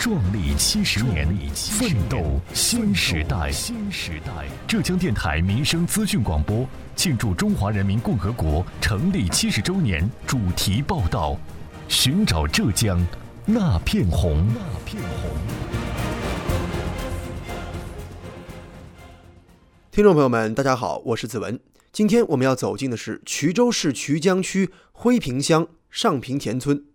壮丽七十年，奋斗新时代。新时代，浙江电台民生资讯广播庆祝中华人民共和国成立七十周年主题报道：寻找浙江那片红。那片红。听众朋友们，大家好，我是子文。今天我们要走进的是衢州市衢江区辉平乡上平田村。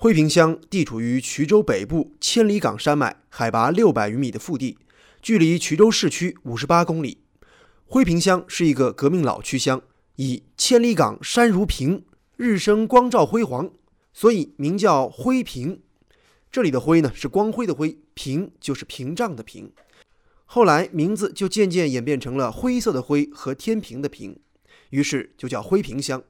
辉平乡地处于衢州北部千里岗山脉，海拔六百余米的腹地，距离衢州市区五十八公里。辉平乡是一个革命老区乡，以千里岗山如平，日升光照辉煌，所以名叫辉平。这里的辉呢是光辉的辉，屏就是屏障的屏。后来名字就渐渐演变成了灰色的灰和天平的平，于是就叫辉平乡。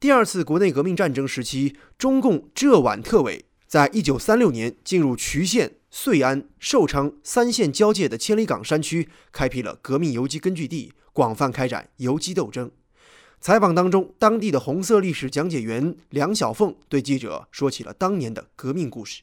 第二次国内革命战争时期，中共浙皖特委在一九三六年进入渠县、遂安、寿昌三县交界的千里岗山区，开辟了革命游击根据地，广泛开展游击斗争。采访当中，当地的红色历史讲解员梁小凤对记者说起了当年的革命故事。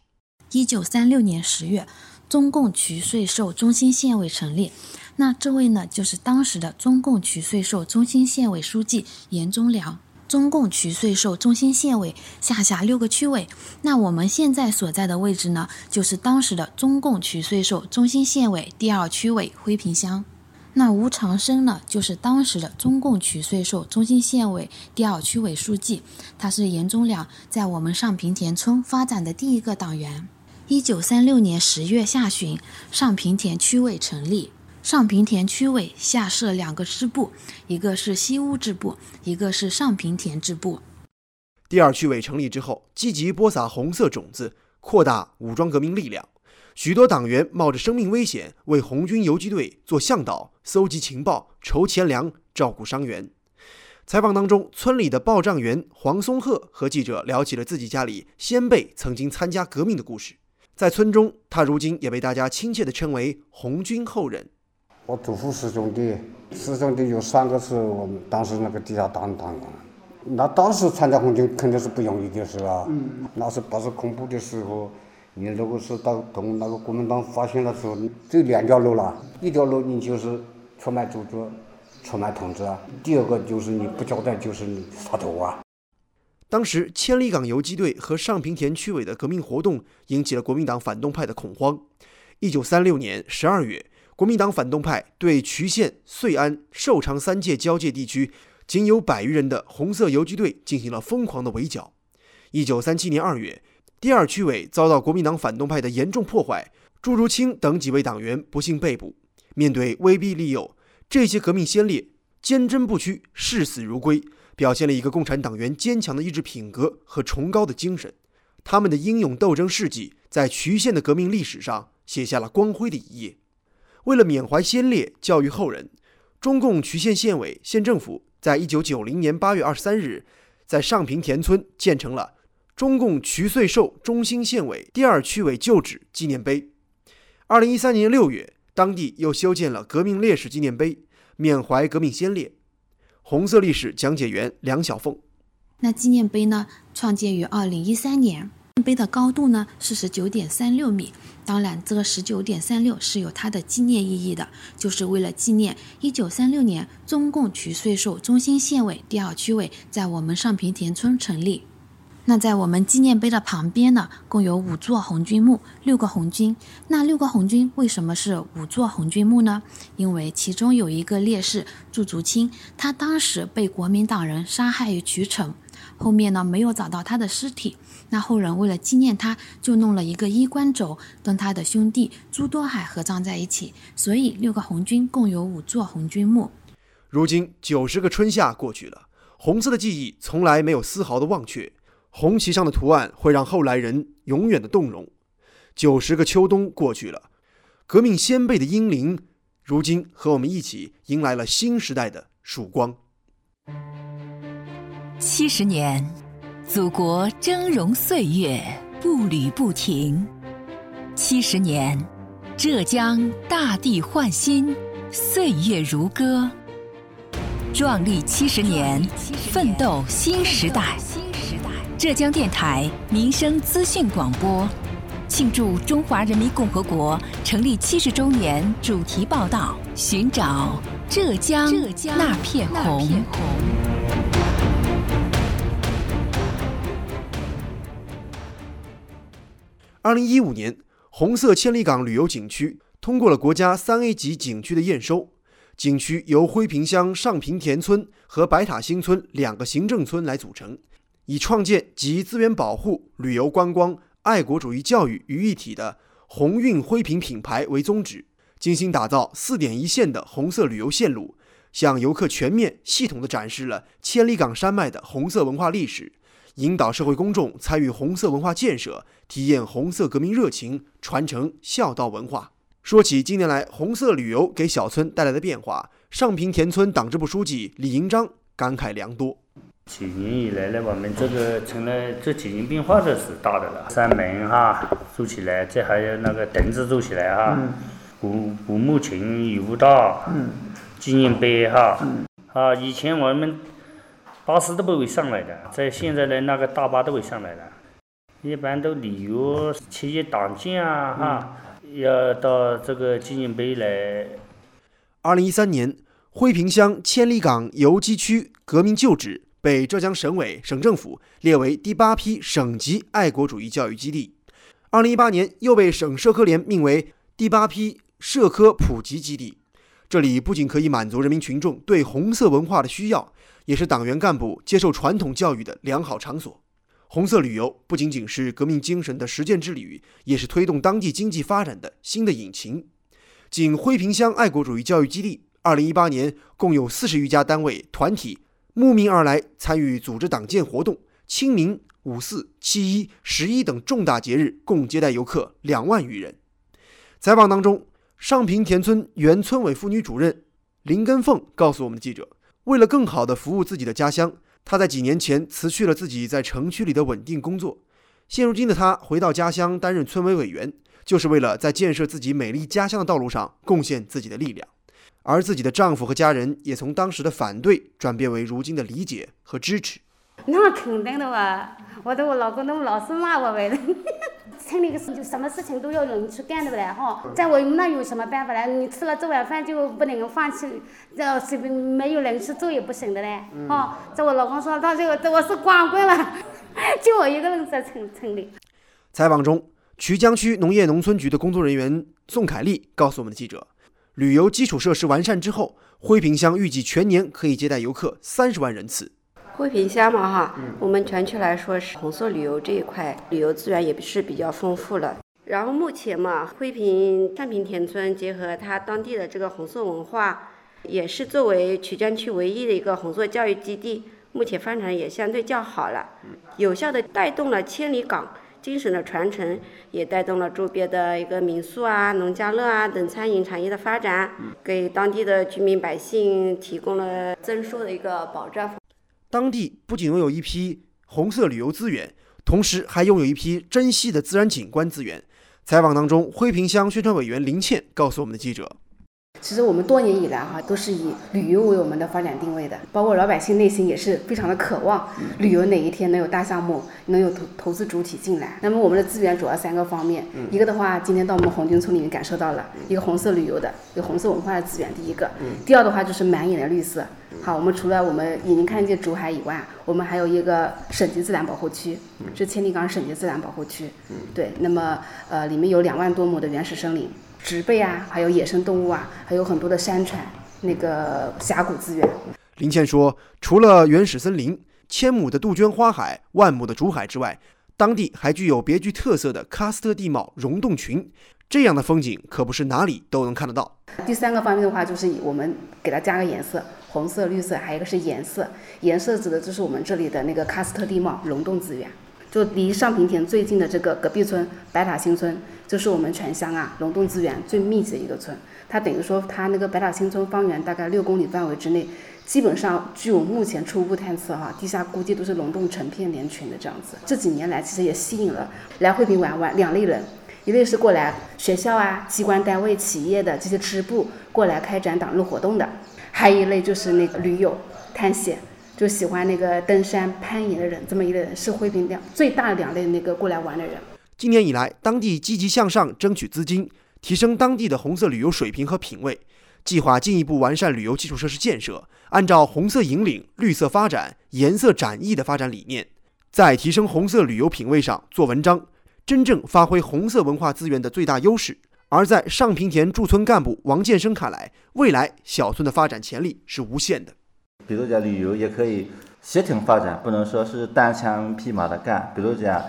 一九三六年十月，中共衢穗寿中心县委成立，那这位呢，就是当时的中共衢穗寿中心县委书记严忠良。中共衢穗寿中心县委下辖六个区委，那我们现在所在的位置呢，就是当时的中共衢穗寿中心县委第二区委辉平乡。那吴长生呢，就是当时的中共衢穗寿中心县委第二区委书记，他是严忠良在我们上平田村发展的第一个党员。一九三六年十月下旬，上平田区委成立。上平田区委下设两个支部，一个是西乌支部，一个是上平田支部。第二区委成立之后，积极播撒红色种子，扩大武装革命力量。许多党员冒着生命危险为红军游击队做向导、搜集情报、筹钱粮、照顾伤员。采访当中，村里的报账员黄松鹤和记者聊起了自己家里先辈曾经参加革命的故事。在村中，他如今也被大家亲切地称为“红军后人”。我祖父师兄弟，师兄弟有三个是我们当时那个地下党党员。那当时参加红军肯定是不容易的事啊。嗯。那是八十恐怖的时候，你如果是到同那个国民党发现的时候，只有两条路了。一条路你就是出卖组织、出卖同志啊；第二个就是你不交代，就是你杀头啊。当时千里岗游击队和上平田区委的革命活动引起了国民党反动派的恐慌。一九三六年十二月。国民党反动派对渠县、遂安、寿昌三界交界地区仅有百余人的红色游击队进行了疯狂的围剿。一九三七年二月，第二区委遭到国民党反动派的严重破坏，朱如清等几位党员不幸被捕。面对威逼利诱，这些革命先烈坚贞不屈、视死如归，表现了一个共产党员坚强的意志品格和崇高的精神。他们的英勇斗争事迹在渠县的革命历史上写下了光辉的一页。为了缅怀先烈、教育后人，中共渠县县委、县政府在一九九零年八月二十三日，在上平田村建成了中共渠穗寿中心县委第二区委旧址纪念碑。二零一三年六月，当地又修建了革命烈士纪念碑，缅怀革命先烈。红色历史讲解员梁小凤，那纪念碑呢，创建于二零一三年。碑的高度呢是十九点三六米，当然这个十九点三六是有它的纪念意义的，就是为了纪念一九三六年中共衢穗寿中心县委第二区委在我们上平田村成立。那在我们纪念碑的旁边呢，共有五座红军墓，六个红军。那六个红军为什么是五座红军墓呢？因为其中有一个烈士祝竹清，他当时被国民党人杀害于渠城。后面呢没有找到他的尸体，那后人为了纪念他，就弄了一个衣冠冢，跟他的兄弟朱多海合葬在一起。所以六个红军共有五座红军墓。如今九十个春夏过去了，红色的记忆从来没有丝毫的忘却，红旗上的图案会让后来人永远的动容。九十个秋冬过去了，革命先辈的英灵如今和我们一起迎来了新时代的曙光。七十年，祖国峥嵘岁月步履不停；七十年，浙江大地焕新，岁月如歌。壮丽七十年，奋斗新时代。浙江电台民生资讯广播，庆祝中华人民共和国成立七十周年主题报道：寻找浙江那片红。二零一五年，红色千里港旅游景区通过了国家三 A 级景区的验收。景区由辉平乡上平田村和白塔新村两个行政村来组成，以创建集资源保护、旅游观光、爱国主义教育于一体的鸿运辉平品牌为宗旨，精心打造四点一线的红色旅游线路，向游客全面系统地展示了千里港山脉的红色文化历史，引导社会公众参与红色文化建设，体验红色革命热情，传承孝道文化。说起近年来红色旅游给小村带来的变化，上坪田村党支部书记李银章感慨良多。几年以来呢，我们这个成了，这几年变化的是大的了。山门哈做起来，这还有那个凳子做起来哈，古古墓群、雨舞道、纪念碑哈。啊，以前我们巴士都不会上来的，在现在的那个大巴都会上来的。一般都旅游企业党建啊哈。要到这个纪念碑来。二零一三年，惠平乡千里港游击区革命旧址被浙江省委、省政府列为第八批省级爱国主义教育基地。二零一八年，又被省社科联命为第八批社科普及基地。这里不仅可以满足人民群众对红色文化的需要，也是党员干部接受传统教育的良好场所。红色旅游不仅仅是革命精神的实践之旅，也是推动当地经济发展的新的引擎。仅辉平乡爱国主义教育基地，二零一八年共有四十余家单位团体慕名而来参与组织党建活动，清明、五四、七一、十一等重大节日，共接待游客两万余人。采访当中，上平田村原村委妇女主任林根凤告诉我们的记者，为了更好地服务自己的家乡。她在几年前辞去了自己在城区里的稳定工作，现如今的她回到家乡担任村委委员，就是为了在建设自己美丽家乡的道路上贡献自己的力量。而自己的丈夫和家人也从当时的反对转变为如今的理解和支持。那肯定的哇，我的我老公都老是骂我呗。村里个事就什么事情都要人去干的不嘞哈，在我们那有什么办法嘞？你吃了这碗饭就不能够放弃，这随便没有人去做也不行的嘞哈。在我老公说他这个，我是光棍了，就我一个人在村村里。采访中，衢江区农业农村局的工作人员宋凯丽告诉我们的记者，旅游基础设施完善之后，辉平乡预计全年可以接待游客三十万人次。辉平乡嘛哈，我们全区来说是红色旅游这一块旅游资源也是比较丰富了。然后目前嘛，辉平上坪田村结合它当地的这个红色文化，也是作为曲江区唯一的一个红色教育基地，目前发展也相对较好了，有效的带动了千里港精神的传承，也带动了周边的一个民宿啊、农家乐啊等餐饮产业的发展，给当地的居民百姓提供了增收的一个保障。当地不仅拥有一批红色旅游资源，同时还拥有一批珍稀的自然景观资源。采访当中，灰坪乡宣传委员林倩告诉我们的记者。其实我们多年以来哈都是以旅游为我们的发展定位的，包括老百姓内心也是非常的渴望旅游哪一天能有大项目，能有投投资主体进来。那么我们的资源主要三个方面，一个的话今天到我们红军村里面感受到了一个红色旅游的、有红色文化的资源，第一个；第二的话就是满眼的绿色。好，我们除了我们眼睛看见竹海以外，我们还有一个省级自然保护区，是千里港省级自然保护区。对，那么呃里面有两万多亩的原始森林。植被啊，还有野生动物啊，还有很多的山川，那个峡谷资源。林倩说，除了原始森林、千亩的杜鹃花海、万亩的竹海之外，当地还具有别具特色的喀斯特地貌溶洞群，这样的风景可不是哪里都能看得到。第三个方面的话，就是我们给它加个颜色，红色、绿色，还有一个是颜色。颜色指的就是我们这里的那个喀斯特地貌溶洞资源。就离上平田最近的这个隔壁村白塔新村，就是我们全乡啊龙洞资源最密集的一个村。它等于说，它那个白塔新村方圆大概六公里范围之内，基本上据我目前初步探测哈，地下估计都是龙洞成片连群的这样子。这几年来，其实也吸引了来惠平玩玩两类人，一类是过来学校啊、机关单位、企业的这些支部过来开展党日活动的，还有一类就是那个驴友探险，就喜欢那个登山攀岩的人，这么一类人是惠平两最大的两类那个过来玩的人。今年以来，当地积极向上争取资金。提升当地的红色旅游水平和品位，计划进一步完善旅游基础设施建设，按照红色引领、绿色发展、颜色展翼的发展理念，在提升红色旅游品位上做文章，真正发挥红色文化资源的最大优势。而在上平田驻村干部王建生看来，未来小村的发展潜力是无限的。比如讲旅游也可以协同发展，不能说是单枪匹马的干。比如讲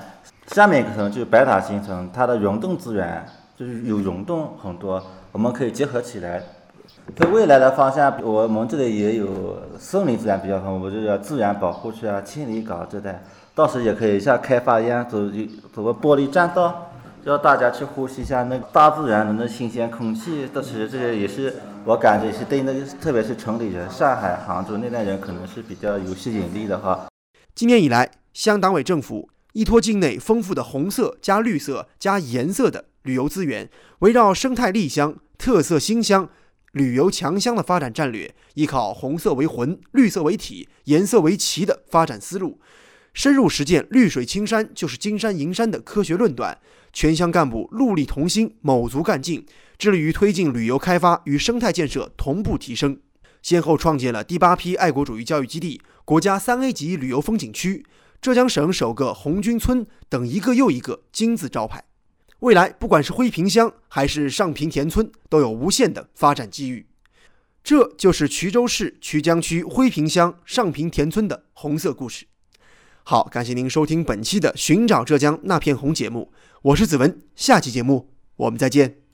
下面一个村就是白塔新城，它的溶洞资源。就是有溶洞很多，我们可以结合起来。在未来的方向，我们这里也有森林资源比较丰富，就是自然保护区啊、千里港这带，到时也可以像开发一样，走走个玻璃栈道，让大家去呼吸一下那个大自然的那新鲜空气。但是这些也是我感觉是对那个，特别是城里人，上海、杭州那代人可能是比较有吸引力的哈。今年以来，乡党委政府依托境内丰富的红色加绿色加颜色的。旅游资源围绕生态丽乡、特色新乡、旅游强乡的发展战略，依靠红色为魂、绿色为体、颜色为旗的发展思路，深入实践“绿水青山就是金山银山”的科学论断。全乡干部戮力同心、卯足干劲，致力于推进旅游开发与生态建设同步提升，先后创建了第八批爱国主义教育基地、国家三 A 级旅游风景区、浙江省首个红军村等一个又一个金字招牌。未来，不管是辉平乡还是上平田村，都有无限的发展机遇。这就是衢州市衢江区辉平乡上平田村的红色故事。好，感谢您收听本期的《寻找浙江那片红》节目，我是子文，下期节目我们再见。